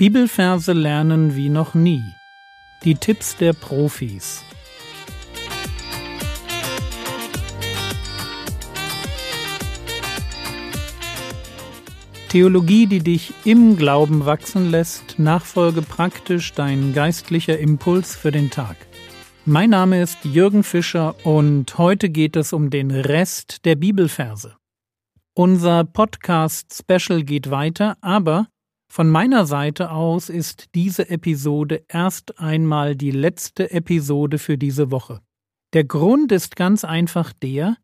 Bibelverse lernen wie noch nie. Die Tipps der Profis. Theologie, die dich im Glauben wachsen lässt, nachfolge praktisch dein geistlicher Impuls für den Tag. Mein Name ist Jürgen Fischer und heute geht es um den Rest der Bibelverse. Unser Podcast-Special geht weiter, aber von meiner Seite aus ist diese Episode erst einmal die letzte Episode für diese Woche. Der Grund ist ganz einfach der,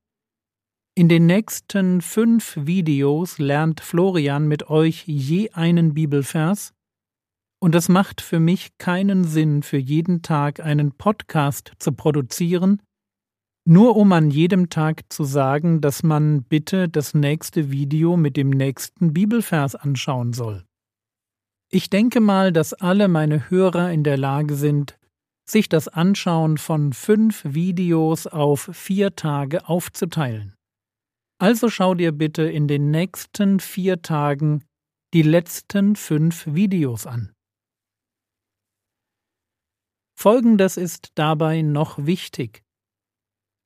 in den nächsten fünf Videos lernt Florian mit euch je einen Bibelvers, und es macht für mich keinen Sinn, für jeden Tag einen Podcast zu produzieren, nur um an jedem Tag zu sagen, dass man bitte das nächste Video mit dem nächsten Bibelvers anschauen soll. Ich denke mal, dass alle meine Hörer in der Lage sind, sich das Anschauen von fünf Videos auf vier Tage aufzuteilen. Also schau dir bitte in den nächsten vier Tagen die letzten fünf Videos an. Folgendes ist dabei noch wichtig.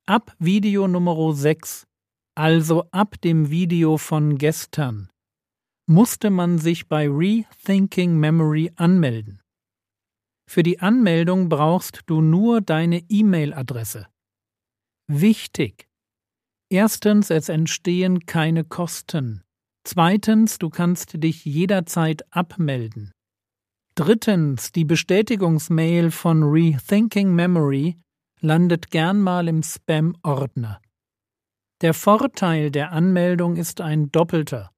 Ab Video Nummer 6, also ab dem Video von gestern, musste man sich bei Rethinking Memory anmelden. Für die Anmeldung brauchst du nur deine E-Mail-Adresse. Wichtig. Erstens, es entstehen keine Kosten. Zweitens, du kannst dich jederzeit abmelden. Drittens, die Bestätigungsmail von Rethinking Memory landet gern mal im Spam-Ordner. Der Vorteil der Anmeldung ist ein doppelter.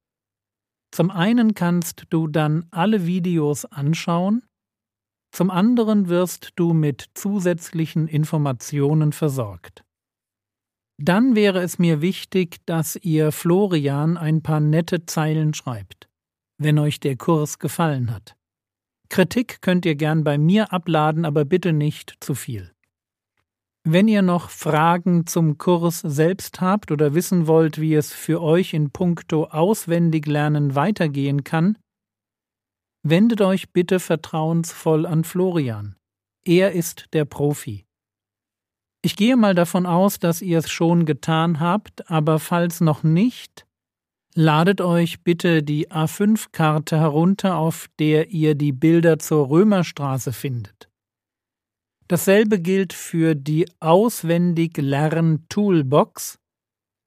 Zum einen kannst du dann alle Videos anschauen, zum anderen wirst du mit zusätzlichen Informationen versorgt. Dann wäre es mir wichtig, dass ihr Florian ein paar nette Zeilen schreibt, wenn euch der Kurs gefallen hat. Kritik könnt ihr gern bei mir abladen, aber bitte nicht zu viel. Wenn ihr noch Fragen zum Kurs selbst habt oder wissen wollt, wie es für euch in puncto Auswendiglernen weitergehen kann, wendet euch bitte vertrauensvoll an Florian. Er ist der Profi. Ich gehe mal davon aus, dass ihr es schon getan habt, aber falls noch nicht, ladet euch bitte die A5-Karte herunter, auf der ihr die Bilder zur Römerstraße findet. Dasselbe gilt für die auswendig Lern Toolbox,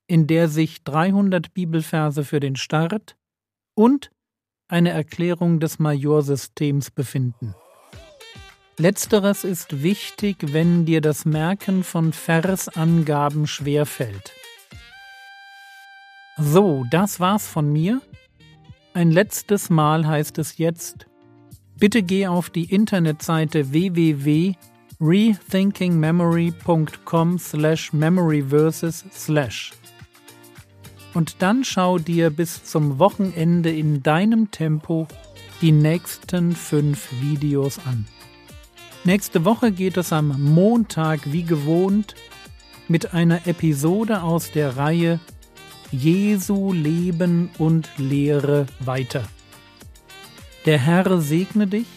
in der sich 300 Bibelverse für den Start und eine Erklärung des Majorsystems befinden. Letzteres ist wichtig, wenn dir das Merken von Versangaben schwerfällt. So, das war's von mir. Ein letztes Mal heißt es jetzt, bitte geh auf die Internetseite www rethinkingmemory.com slash memoryverses slash. Und dann schau dir bis zum Wochenende in deinem Tempo die nächsten fünf Videos an. Nächste Woche geht es am Montag wie gewohnt mit einer Episode aus der Reihe Jesu Leben und Lehre weiter. Der Herr segne dich,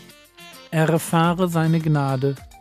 erfahre seine Gnade